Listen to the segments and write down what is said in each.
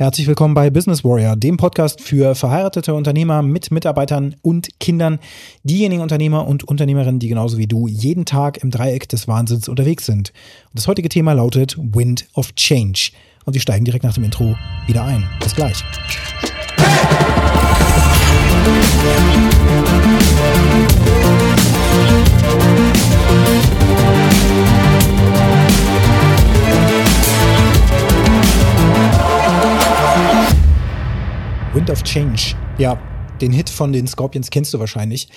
Herzlich willkommen bei Business Warrior, dem Podcast für verheiratete Unternehmer mit Mitarbeitern und Kindern, diejenigen Unternehmer und Unternehmerinnen, die genauso wie du jeden Tag im Dreieck des Wahnsinns unterwegs sind. Und das heutige Thema lautet Wind of Change. Und wir steigen direkt nach dem Intro wieder ein. Bis gleich. Wind of Change. Ja, den Hit von den Scorpions kennst du wahrscheinlich.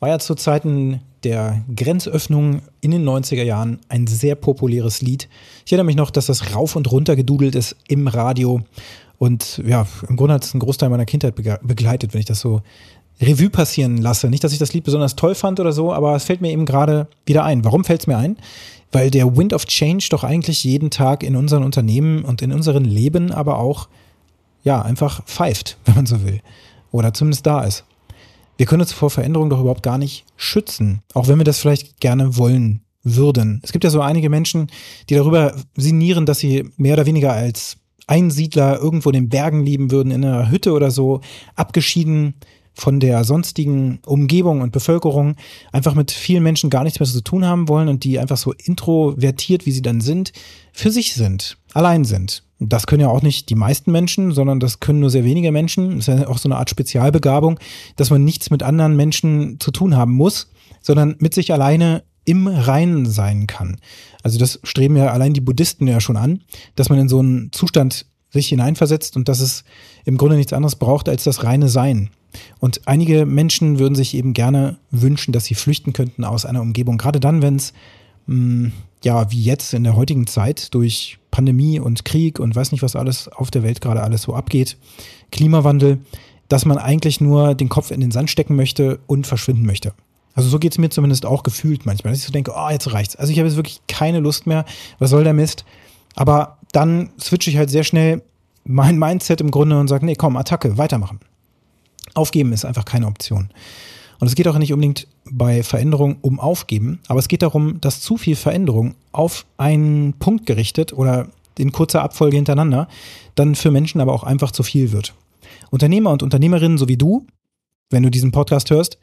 War ja zu Zeiten der Grenzöffnung in den 90er Jahren ein sehr populäres Lied. Ich erinnere mich noch, dass das rauf und runter gedudelt ist im Radio. Und ja, im Grunde hat es einen Großteil meiner Kindheit begleitet, wenn ich das so Revue passieren lasse. Nicht, dass ich das Lied besonders toll fand oder so, aber es fällt mir eben gerade wieder ein. Warum fällt es mir ein? Weil der Wind of Change doch eigentlich jeden Tag in unseren Unternehmen und in unseren Leben aber auch ja, einfach pfeift, wenn man so will. Oder zumindest da ist. Wir können uns vor Veränderungen doch überhaupt gar nicht schützen, auch wenn wir das vielleicht gerne wollen würden. Es gibt ja so einige Menschen, die darüber sinnieren, dass sie mehr oder weniger als Einsiedler irgendwo in den Bergen leben würden, in einer Hütte oder so, abgeschieden von der sonstigen Umgebung und Bevölkerung, einfach mit vielen Menschen gar nichts mehr zu tun haben wollen und die einfach so introvertiert, wie sie dann sind, für sich sind, allein sind. Das können ja auch nicht die meisten Menschen, sondern das können nur sehr wenige Menschen. Das ist ja auch so eine Art Spezialbegabung, dass man nichts mit anderen Menschen zu tun haben muss, sondern mit sich alleine im Reinen sein kann. Also das streben ja allein die Buddhisten ja schon an, dass man in so einen Zustand sich hineinversetzt und dass es im Grunde nichts anderes braucht als das reine Sein. Und einige Menschen würden sich eben gerne wünschen, dass sie flüchten könnten aus einer Umgebung, gerade dann, wenn es hm, ja, wie jetzt in der heutigen Zeit durch Pandemie und Krieg und weiß nicht, was alles auf der Welt gerade alles so abgeht, Klimawandel, dass man eigentlich nur den Kopf in den Sand stecken möchte und verschwinden möchte. Also so geht es mir zumindest auch gefühlt manchmal, dass ich so denke, oh, jetzt reicht's. Also ich habe jetzt wirklich keine Lust mehr, was soll der Mist? Aber dann switche ich halt sehr schnell mein Mindset im Grunde und sage, nee, komm, Attacke, weitermachen. Aufgeben ist einfach keine Option. Und es geht auch nicht unbedingt bei Veränderung um Aufgeben, aber es geht darum, dass zu viel Veränderung auf einen Punkt gerichtet oder in kurzer Abfolge hintereinander dann für Menschen aber auch einfach zu viel wird. Unternehmer und Unternehmerinnen, so wie du, wenn du diesen Podcast hörst,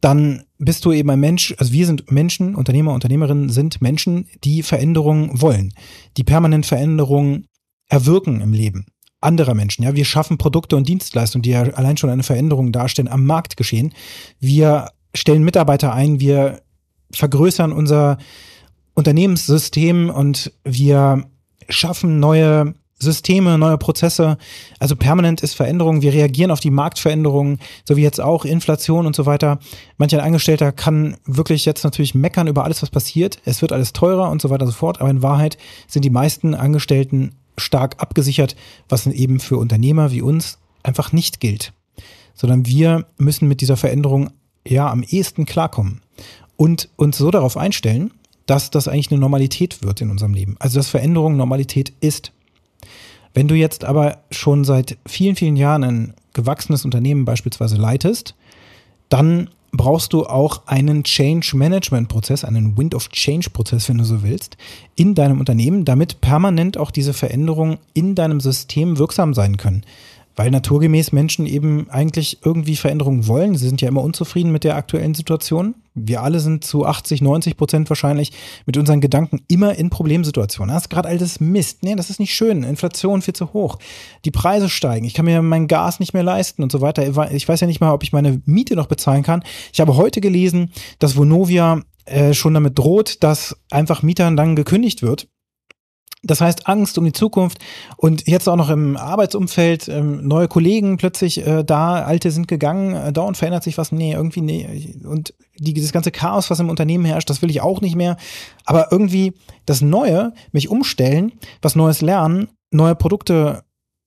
dann bist du eben ein Mensch, also wir sind Menschen, Unternehmer, Unternehmerinnen sind Menschen, die Veränderungen wollen, die permanent Veränderungen erwirken im Leben anderer Menschen. Ja, wir schaffen Produkte und Dienstleistungen, die ja allein schon eine Veränderung darstellen am Marktgeschehen. Wir stellen Mitarbeiter ein, wir vergrößern unser Unternehmenssystem und wir schaffen neue Systeme, neue Prozesse. Also permanent ist Veränderung. Wir reagieren auf die Marktveränderungen, so wie jetzt auch Inflation und so weiter. Manch ein Angestellter kann wirklich jetzt natürlich meckern über alles, was passiert. Es wird alles teurer und so weiter und so fort. Aber in Wahrheit sind die meisten Angestellten stark abgesichert, was eben für Unternehmer wie uns einfach nicht gilt. Sondern wir müssen mit dieser Veränderung ja am ehesten klarkommen und uns so darauf einstellen, dass das eigentlich eine Normalität wird in unserem Leben. Also dass Veränderung Normalität ist. Wenn du jetzt aber schon seit vielen, vielen Jahren ein gewachsenes Unternehmen beispielsweise leitest, dann brauchst du auch einen Change Management Prozess, einen Wind of Change Prozess, wenn du so willst, in deinem Unternehmen, damit permanent auch diese Veränderungen in deinem System wirksam sein können weil naturgemäß Menschen eben eigentlich irgendwie Veränderungen wollen. Sie sind ja immer unzufrieden mit der aktuellen Situation. Wir alle sind zu 80, 90 Prozent wahrscheinlich mit unseren Gedanken immer in Problemsituationen. Das ist gerade all das Mist. Nee, das ist nicht schön. Inflation viel zu hoch. Die Preise steigen. Ich kann mir mein Gas nicht mehr leisten und so weiter. Ich weiß ja nicht mal, ob ich meine Miete noch bezahlen kann. Ich habe heute gelesen, dass Vonovia äh, schon damit droht, dass einfach Mietern dann gekündigt wird das heißt Angst um die Zukunft und jetzt auch noch im Arbeitsumfeld ähm, neue Kollegen plötzlich äh, da, alte sind gegangen, äh, dauernd verändert sich was, nee, irgendwie nee und die, dieses ganze Chaos, was im Unternehmen herrscht, das will ich auch nicht mehr, aber irgendwie das Neue, mich umstellen, was Neues lernen, neue Produkte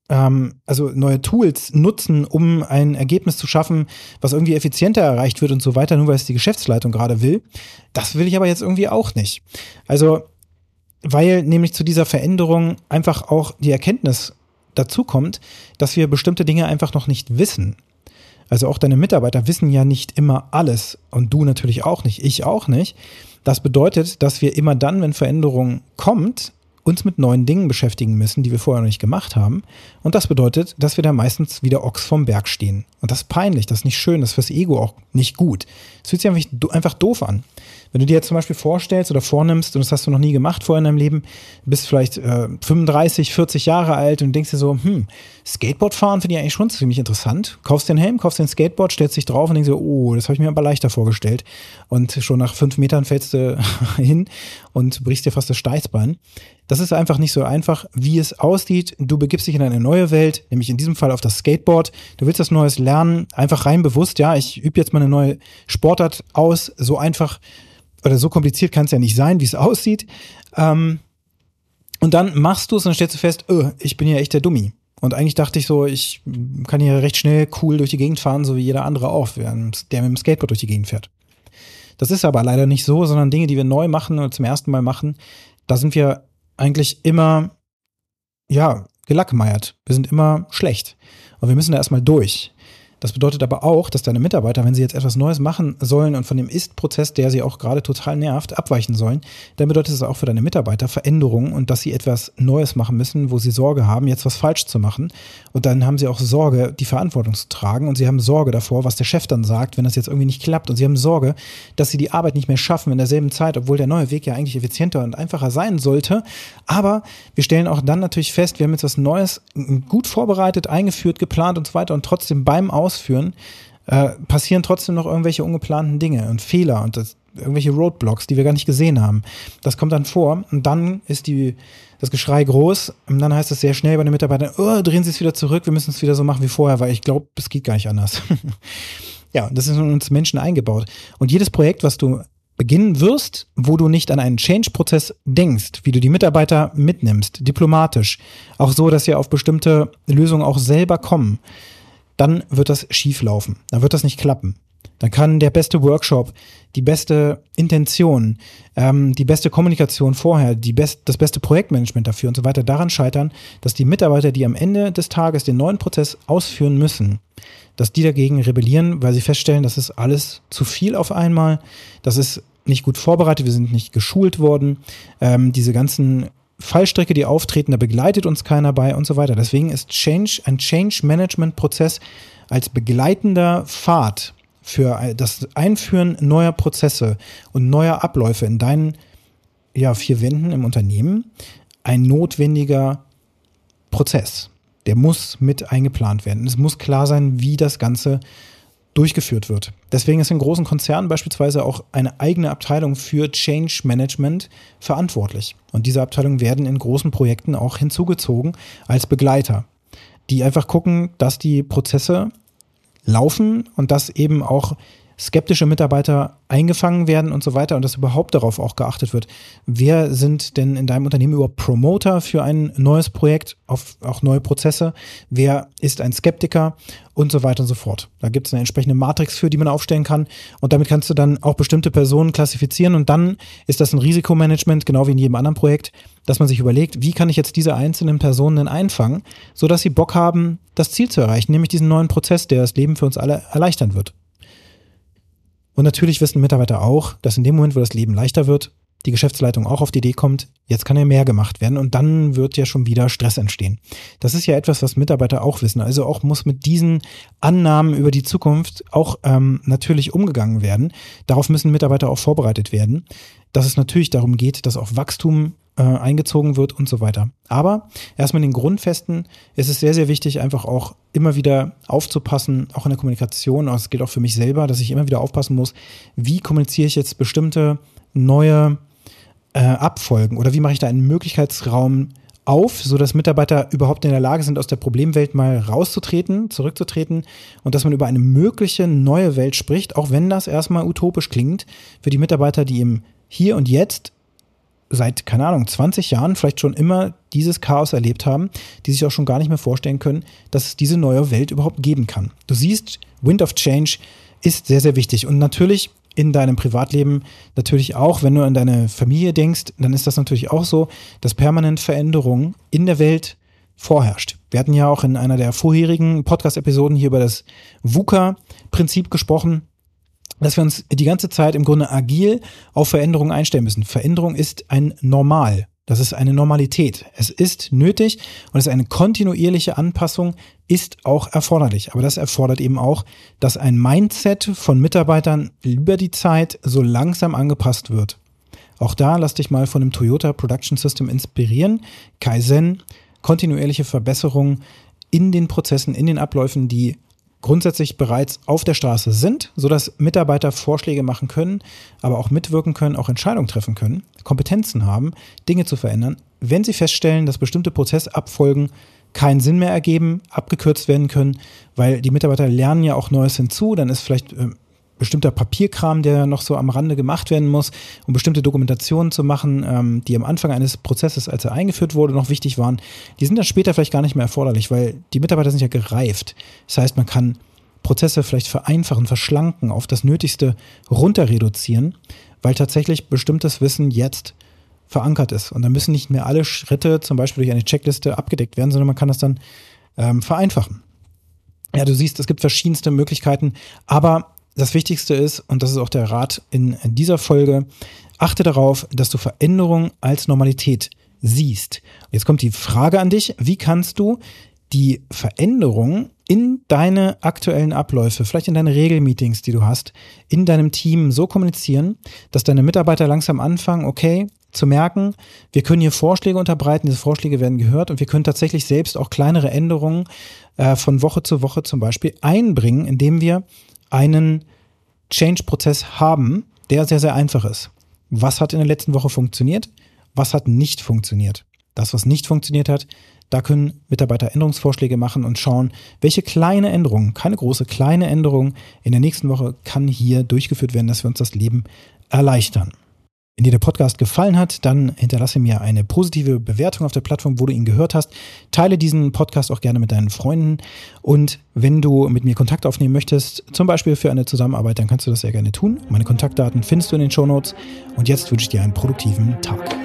ähm, also neue Tools nutzen, um ein Ergebnis zu schaffen, was irgendwie effizienter erreicht wird und so weiter, nur weil es die Geschäftsleitung gerade will. Das will ich aber jetzt irgendwie auch nicht. Also weil nämlich zu dieser Veränderung einfach auch die Erkenntnis dazu kommt, dass wir bestimmte Dinge einfach noch nicht wissen. Also auch deine Mitarbeiter wissen ja nicht immer alles und du natürlich auch nicht, ich auch nicht. Das bedeutet, dass wir immer dann, wenn Veränderung kommt, uns mit neuen Dingen beschäftigen müssen, die wir vorher noch nicht gemacht haben. Und das bedeutet, dass wir da meistens wieder Ochs vom Berg stehen. Und das ist peinlich, das ist nicht schön, das ist fürs Ego auch nicht gut. Es fühlt sich einfach, einfach doof an. Wenn du dir jetzt zum Beispiel vorstellst oder vornimmst, und das hast du noch nie gemacht vorher in deinem Leben, bist vielleicht äh, 35, 40 Jahre alt und denkst dir so, hm, Skateboard fahren finde ich eigentlich schon ziemlich interessant. Kaufst den Helm, kaufst den Skateboard, stellst dich drauf und denkst dir, oh, das habe ich mir aber leichter vorgestellt. Und schon nach fünf Metern fällst du hin und brichst dir fast das Steißbein. Das ist einfach nicht so einfach, wie es aussieht. Du begibst dich in eine neue Welt, nämlich in diesem Fall auf das Skateboard. Du willst das Neues lernen, einfach rein bewusst, ja, ich übe jetzt mal eine neue Sportart aus, so einfach oder so kompliziert kann es ja nicht sein, wie es aussieht. Ähm, und dann machst du es und dann stellst du fest, oh, ich bin ja echt der Dummi. Und eigentlich dachte ich so, ich kann hier recht schnell cool durch die Gegend fahren, so wie jeder andere auch, der mit dem Skateboard durch die Gegend fährt. Das ist aber leider nicht so, sondern Dinge, die wir neu machen oder zum ersten Mal machen, da sind wir eigentlich immer, ja, gelackmeiert. Wir sind immer schlecht. Und wir müssen da erstmal durch. Das bedeutet aber auch, dass deine Mitarbeiter, wenn sie jetzt etwas Neues machen sollen und von dem Ist-Prozess, der sie auch gerade total nervt, abweichen sollen, dann bedeutet es auch für deine Mitarbeiter Veränderungen und dass sie etwas Neues machen müssen, wo sie Sorge haben, jetzt was falsch zu machen. Und dann haben sie auch Sorge, die Verantwortung zu tragen und sie haben Sorge davor, was der Chef dann sagt, wenn das jetzt irgendwie nicht klappt. Und sie haben Sorge, dass sie die Arbeit nicht mehr schaffen in derselben Zeit, obwohl der neue Weg ja eigentlich effizienter und einfacher sein sollte. Aber wir stellen auch dann natürlich fest, wir haben jetzt was Neues gut vorbereitet, eingeführt, geplant und so weiter und trotzdem beim Aus ausführen, äh, passieren trotzdem noch irgendwelche ungeplanten Dinge und Fehler und das, irgendwelche Roadblocks, die wir gar nicht gesehen haben. Das kommt dann vor und dann ist die, das Geschrei groß und dann heißt es sehr schnell bei den Mitarbeitern, oh, drehen Sie es wieder zurück, wir müssen es wieder so machen wie vorher, weil ich glaube, es geht gar nicht anders. ja, das ist in uns Menschen eingebaut. Und jedes Projekt, was du beginnen wirst, wo du nicht an einen Change-Prozess denkst, wie du die Mitarbeiter mitnimmst, diplomatisch, auch so, dass sie auf bestimmte Lösungen auch selber kommen, dann wird das schief laufen. Dann wird das nicht klappen. Dann kann der beste Workshop, die beste Intention, ähm, die beste Kommunikation vorher, die best, das beste Projektmanagement dafür und so weiter daran scheitern, dass die Mitarbeiter, die am Ende des Tages den neuen Prozess ausführen müssen, dass die dagegen rebellieren, weil sie feststellen, das ist alles zu viel auf einmal, das ist nicht gut vorbereitet, wir sind nicht geschult worden, ähm, diese ganzen Fallstrecke, die auftreten, da begleitet uns keiner bei und so weiter. Deswegen ist Change, ein Change-Management-Prozess als begleitender Pfad für das Einführen neuer Prozesse und neuer Abläufe in deinen ja, vier Wänden im Unternehmen ein notwendiger Prozess. Der muss mit eingeplant werden. Es muss klar sein, wie das Ganze durchgeführt wird. Deswegen ist in großen Konzernen beispielsweise auch eine eigene Abteilung für Change Management verantwortlich. Und diese Abteilungen werden in großen Projekten auch hinzugezogen als Begleiter, die einfach gucken, dass die Prozesse laufen und dass eben auch skeptische Mitarbeiter eingefangen werden und so weiter und dass überhaupt darauf auch geachtet wird. Wer sind denn in deinem Unternehmen überhaupt Promoter für ein neues Projekt, auf auch neue Prozesse? Wer ist ein Skeptiker und so weiter und so fort? Da gibt es eine entsprechende Matrix für, die man aufstellen kann und damit kannst du dann auch bestimmte Personen klassifizieren und dann ist das ein Risikomanagement, genau wie in jedem anderen Projekt, dass man sich überlegt, wie kann ich jetzt diese einzelnen Personen denn einfangen, sodass sie Bock haben, das Ziel zu erreichen, nämlich diesen neuen Prozess, der das Leben für uns alle erleichtern wird. Und natürlich wissen Mitarbeiter auch, dass in dem Moment, wo das Leben leichter wird, die Geschäftsleitung auch auf die Idee kommt, jetzt kann ja mehr gemacht werden und dann wird ja schon wieder Stress entstehen. Das ist ja etwas, was Mitarbeiter auch wissen. Also auch muss mit diesen Annahmen über die Zukunft auch ähm, natürlich umgegangen werden. Darauf müssen Mitarbeiter auch vorbereitet werden, dass es natürlich darum geht, dass auch Wachstum äh, eingezogen wird und so weiter. Aber erstmal in den Grundfesten ist es sehr, sehr wichtig, einfach auch immer wieder aufzupassen, auch in der Kommunikation, das gilt auch für mich selber, dass ich immer wieder aufpassen muss, wie kommuniziere ich jetzt bestimmte neue äh, Abfolgen oder wie mache ich da einen Möglichkeitsraum auf, so dass Mitarbeiter überhaupt in der Lage sind, aus der Problemwelt mal rauszutreten, zurückzutreten und dass man über eine mögliche neue Welt spricht, auch wenn das erstmal utopisch klingt, für die Mitarbeiter, die im Hier und Jetzt seit, keine Ahnung, 20 Jahren vielleicht schon immer dieses Chaos erlebt haben, die sich auch schon gar nicht mehr vorstellen können, dass es diese neue Welt überhaupt geben kann. Du siehst, Wind of Change ist sehr, sehr wichtig. Und natürlich in deinem Privatleben natürlich auch, wenn du an deine Familie denkst, dann ist das natürlich auch so, dass permanent Veränderung in der Welt vorherrscht. Wir hatten ja auch in einer der vorherigen Podcast-Episoden hier über das VUCA-Prinzip gesprochen dass wir uns die ganze Zeit im Grunde agil auf Veränderungen einstellen müssen. Veränderung ist ein Normal. Das ist eine Normalität. Es ist nötig und es ist eine kontinuierliche Anpassung, ist auch erforderlich. Aber das erfordert eben auch, dass ein Mindset von Mitarbeitern über die Zeit so langsam angepasst wird. Auch da lass dich mal von dem Toyota Production System inspirieren. Kaizen, kontinuierliche Verbesserungen in den Prozessen, in den Abläufen, die grundsätzlich bereits auf der Straße sind, sodass Mitarbeiter Vorschläge machen können, aber auch mitwirken können, auch Entscheidungen treffen können, Kompetenzen haben, Dinge zu verändern, wenn sie feststellen, dass bestimmte Prozessabfolgen keinen Sinn mehr ergeben, abgekürzt werden können, weil die Mitarbeiter lernen ja auch Neues hinzu, dann ist vielleicht äh, bestimmter Papierkram, der noch so am Rande gemacht werden muss, um bestimmte Dokumentationen zu machen, ähm, die am Anfang eines Prozesses, als er eingeführt wurde, noch wichtig waren, die sind dann später vielleicht gar nicht mehr erforderlich, weil die Mitarbeiter sind ja gereift. Das heißt, man kann Prozesse vielleicht vereinfachen, verschlanken, auf das Nötigste runter reduzieren, weil tatsächlich bestimmtes Wissen jetzt verankert ist. Und dann müssen nicht mehr alle Schritte zum Beispiel durch eine Checkliste abgedeckt werden, sondern man kann das dann ähm, vereinfachen. Ja, du siehst, es gibt verschiedenste Möglichkeiten, aber das Wichtigste ist, und das ist auch der Rat in dieser Folge, achte darauf, dass du Veränderungen als Normalität siehst. Jetzt kommt die Frage an dich, wie kannst du die Veränderung in deine aktuellen Abläufe, vielleicht in deine Regelmeetings, die du hast, in deinem Team so kommunizieren, dass deine Mitarbeiter langsam anfangen, okay, zu merken, wir können hier Vorschläge unterbreiten, diese Vorschläge werden gehört und wir können tatsächlich selbst auch kleinere Änderungen äh, von Woche zu Woche zum Beispiel einbringen, indem wir einen Change-Prozess haben, der sehr, sehr einfach ist. Was hat in der letzten Woche funktioniert? Was hat nicht funktioniert? Das, was nicht funktioniert hat, da können Mitarbeiter Änderungsvorschläge machen und schauen, welche kleine Änderung, keine große, kleine Änderung in der nächsten Woche kann hier durchgeführt werden, dass wir uns das Leben erleichtern. Wenn dir der Podcast gefallen hat, dann hinterlasse mir eine positive Bewertung auf der Plattform, wo du ihn gehört hast. Teile diesen Podcast auch gerne mit deinen Freunden. Und wenn du mit mir Kontakt aufnehmen möchtest, zum Beispiel für eine Zusammenarbeit, dann kannst du das sehr gerne tun. Meine Kontaktdaten findest du in den Show Notes. Und jetzt wünsche ich dir einen produktiven Tag.